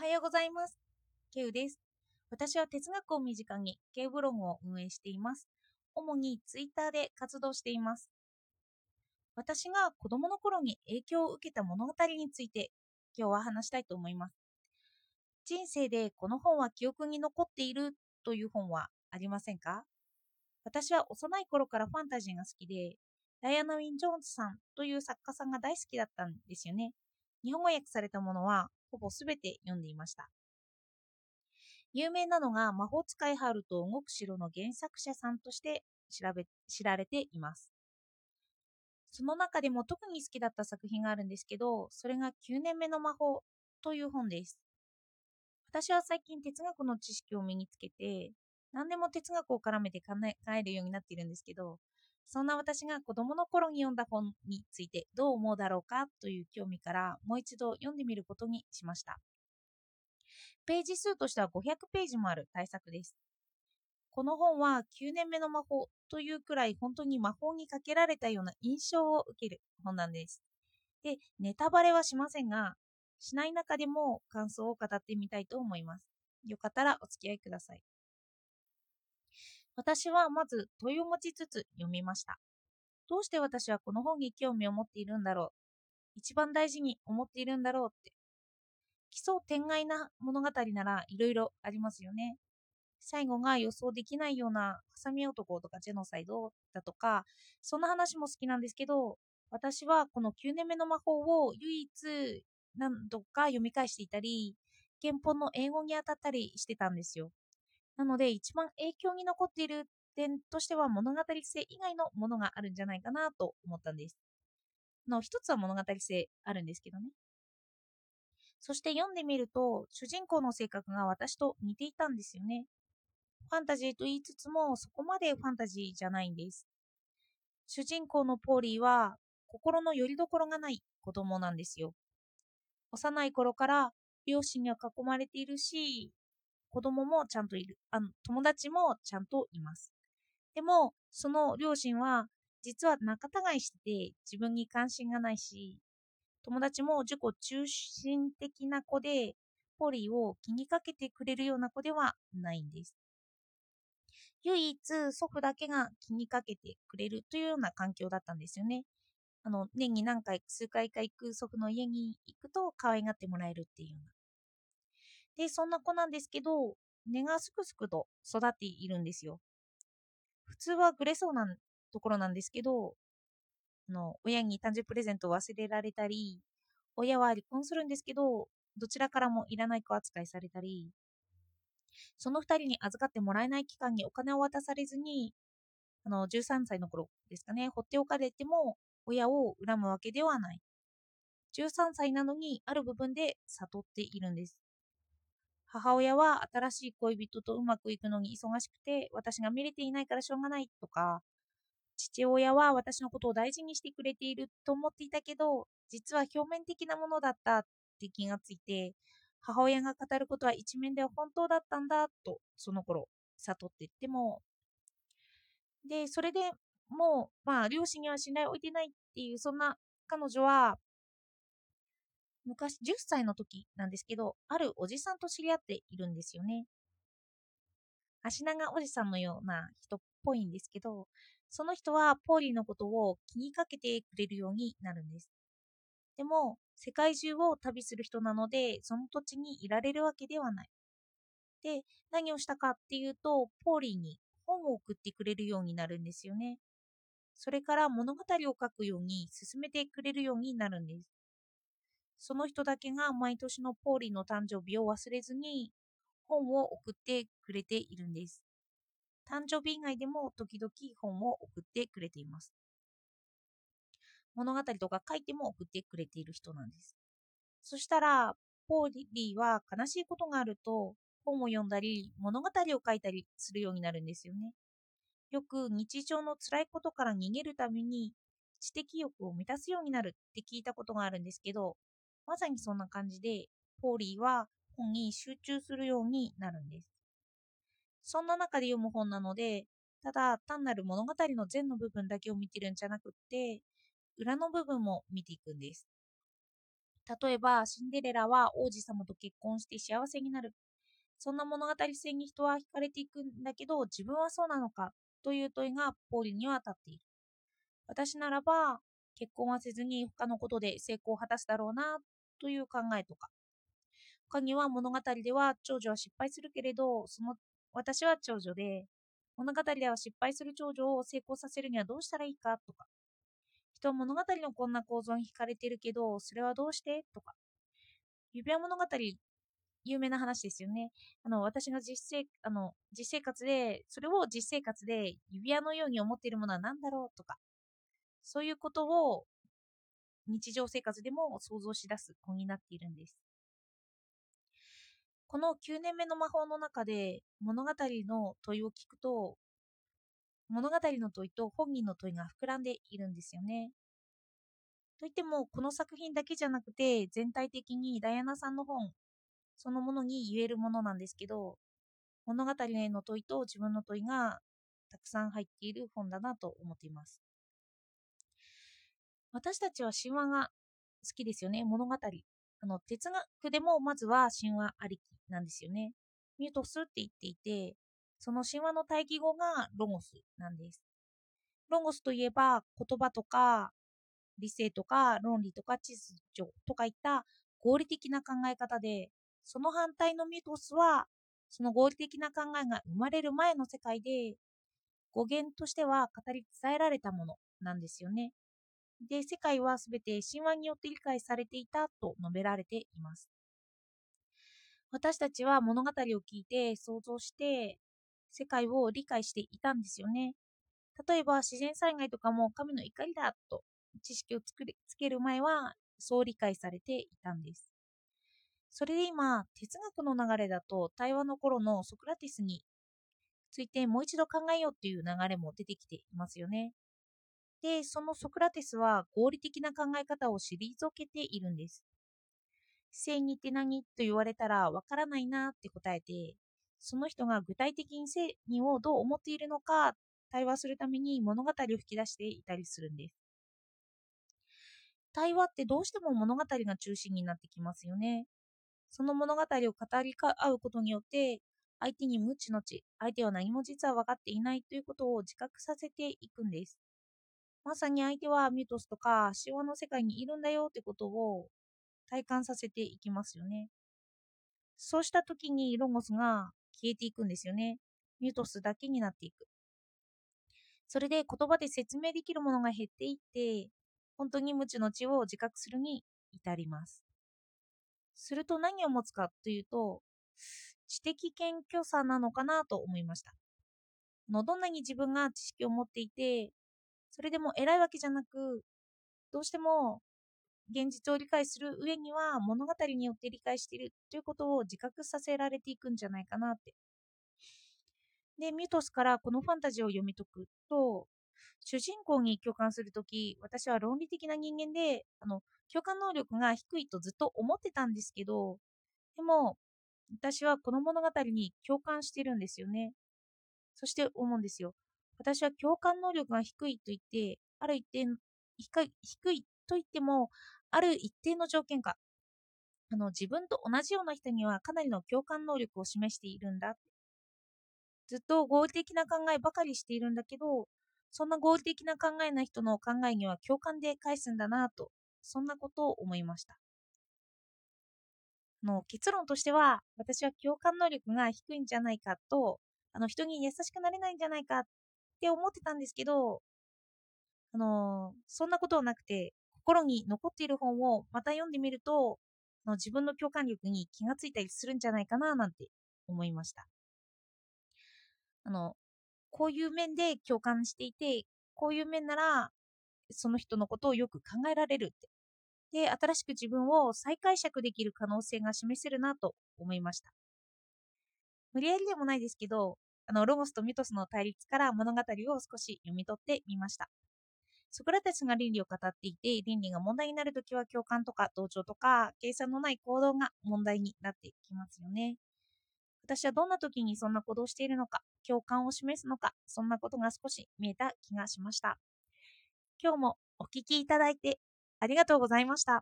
はようございます。ケウです。私は哲学を身近にケウブログを運営しています。主にツイッターで活動しています。私が子供の頃に影響を受けた物語について今日は話したいと思います。人生でこの本は記憶に残っているという本はありませんか？私は幼い頃からファンタジーが好きで、ダイアナ・ウィン・ジョーンズさんという作家さんが大好きだったんですよね。日本語訳されたものはほぼすべて読んでいました。有名なのが魔法使いハルと動く城の原作者さんとして知らべ知られています。その中でも特に好きだった作品があるんですけど、それが9年目の魔法という本です。私は最近哲学の知識を身につけて、何でも哲学を絡めて考えるようになっているんですけど、そんな私が子供の頃に読んだ本についてどう思うだろうかという興味からもう一度読んでみることにしました。ページ数としては500ページもある大作です。この本は9年目の魔法というくらい本当に魔法にかけられたような印象を受ける本なんです。で、ネタバレはしませんが、しない中でも感想を語ってみたいと思います。よかったらお付き合いください。私はまず問いを持ちつつ読みました。どうして私はこの本に興味を持っているんだろう？一番大事に思っているんだろうって奇想天外な物語ならいろいろありますよね。最後が予想できないようなハサミ男とかジェノサイドだとか、そんな話も好きなんですけど、私はこの9年目の魔法を唯一何度か読み返していたり、原本の英語に当たったりしてたんですよ。なので、一番影響に残っている点としては物語性以外のものがあるんじゃないかなと思ったんです。の一つは物語性あるんですけどね。そして読んでみると、主人公の性格が私と似ていたんですよね。ファンタジーと言いつつも、そこまでファンタジーじゃないんです。主人公のポーリーは、心の拠り所がない子供なんですよ。幼い頃から両親には囲まれているし、子供もちゃんといる。あの、友達もちゃんといます。でも、その両親は、実は仲違いしてて、自分に関心がないし、友達も自己中心的な子で、ポリーを気にかけてくれるような子ではないんです。唯一祖父だけが気にかけてくれるというような環境だったんですよね。あの、年に何回、数回か行く祖父の家に行くと可愛がってもらえるっていうような。で、そんな子なんですけど、根がすくすくと育っているんですよ。普通はグレそうなところなんですけど、の親に誕生日プレゼントを忘れられたり、親は離婚するんですけど、どちらからもいらない子扱いされたり、その2人に預かってもらえない期間にお金を渡されずに、あの13歳の頃ですかね、放っておかれても親を恨むわけではない。13歳なのにある部分で悟っているんです。母親は新しい恋人とうまくいくのに忙しくて私が見れていないからしょうがないとか父親は私のことを大事にしてくれていると思っていたけど、実は表面的なものだったって気がついて、母親が語ることは一面では本当だったんだと、その頃、悟っていっても、で、それでもう、まあ、両親には信頼を置いてないっていう、そんな彼女は、昔10歳の時なんですけど、あるおじさんと知り合っているんですよね。足長おじさんのような人っぽいんですけど、その人はポーリーのことを気にかけてくれるようになるんです。でも、世界中を旅する人なので、その土地にいられるわけではない。で、何をしたかっていうと、ポーリーに本を送ってくれるようになるんですよね。それから物語を書くように進めてくれるようになるんです。その人だけが毎年のポーリーの誕生日を忘れずに本を送ってくれているんです。誕生日以外でも時々本を送ってくれています。物語とか書いても送ってくれている人なんです。そしたら、ポーリーは悲しいことがあると本を読んだり物語を書いたりするようになるんですよね。よく日常の辛いことから逃げるために知的欲を満たすようになるって聞いたことがあるんですけど、まさにそんな感じで、ポーリーは本に集中するようになるんです。そんな中で読む本なので、ただ単なる物語の前の部分だけを見てるんじゃなくって、裏の部分も見ていくんです。例えば、シンデレラは王子様と結婚して幸せになる。そんな物語性に人は惹かれていくんだけど、自分はそうなのかという問いがポーリーには立っている。私ならば、結婚はせずに他のことで成功を果たすだろうなという考えとか。他には物語では長女は失敗するけれど、その私は長女で、物語では失敗する長女を成功させるにはどうしたらいいかとか。人は物語のこんな構造に惹かれてるけど、それはどうしてとか。指輪物語、有名な話ですよね。あの、私が実生あの実生活で、それを実生活で指輪のように思っているものは何だろうとか。そういうことを日常生活でも想像し出す子になっているんです。この9年目の魔法の中で物語の問いを聞くと物語の問いと本人の問いが膨らんでいるんですよね。といっても、この作品だけじゃなくて、全体的にダイアナさんの本そのものに言えるものなんですけど、物語への問いと自分の問いがたくさん入っている本だなと思っています。私たちは神話が好きですよね、物語。あの哲学でもまずは神話ありきなんですよね。ミュートスって言っていて、その神話の対義語がロゴスなんです。ロゴスといえば言葉とか理性とか論理とか秩序とかいった合理的な考え方で、その反対のミュートスはその合理的な考えが生まれる前の世界で語源としては語り伝えられたものなんですよね。で、世界はすべて神話によって理解されていたと述べられています。私たちは物語を聞いて想像して世界を理解していたんですよね。例えば自然災害とかも神の怒りだと知識をつくつける前はそう理解されていたんです。それで今、哲学の流れだと対話の頃のソクラティスについてもう一度考えようっていう流れも出てきていますよね。で、そのソクラテスは合理的な考え方を退けているんです。正義って何？と言われたらわからないなって答えて、その人が具体的に正義をどう思っているのか対話するために物語を吹き出していたりするんです。対話ってどうしても物語が中心になってきますよね。その物語を語り合うことによって、相手に無知の知、相手は何も実は分かっていないということを自覚させていくんです。まさに相手はミュートスとか神話の世界にいるんだよってことを体感させていきますよね。そうした時にロゴスが消えていくんですよね。ミュートスだけになっていく。それで言葉で説明できるものが減っていって、本当に無知の知を自覚するに至ります。すると何を持つかというと、知的謙虚さなのかなと思いました。のどんなに自分が知識を持っていて、それでも偉いわけじゃなく、どうしても現実を理解する上には物語によって理解しているということを自覚させられていくんじゃないかなって。で、ミュートスからこのファンタジーを読み解くと、主人公に共感するとき、私は論理的な人間で、あの、共感能力が低いとずっと思ってたんですけど、でも、私はこの物語に共感してるんですよね。そして思うんですよ。私は共感能力が低いと言って、ある一定、低いと言っても、ある一定の条件下、あの自分と同じような人にはかなりの共感能力を示しているんだ。ずっと合理的な考えばかりしているんだけど、そんな合理的な考えな人の考えには共感で返すんだなと、そんなことを思いました。の結論としては、私は共感能力が低いんじゃないかと、あの人に優しくなれないんじゃないかっって思ってたんですけど、あのそんなことはなくて、心に残っている本をまた読んでみると、の自分の共感力に気がついたりするんじゃないかななんて思いました。あの、こういう面で共感していて、こういう面なら、その人のことをよく考えられるって。で、新しく自分を再解釈できる可能性が示せるなと思いました。無理やりでもないですけど、あの、ロゴスとミトスの対立から物語を少し読み取ってみました。ソクラテスが倫理を語っていて、倫理が問題になるときは共感とか同調とか、計算のない行動が問題になってきますよね。私はどんな時にそんな行動をしているのか、共感を示すのか、そんなことが少し見えた気がしました。今日もお聴きいただいてありがとうございました。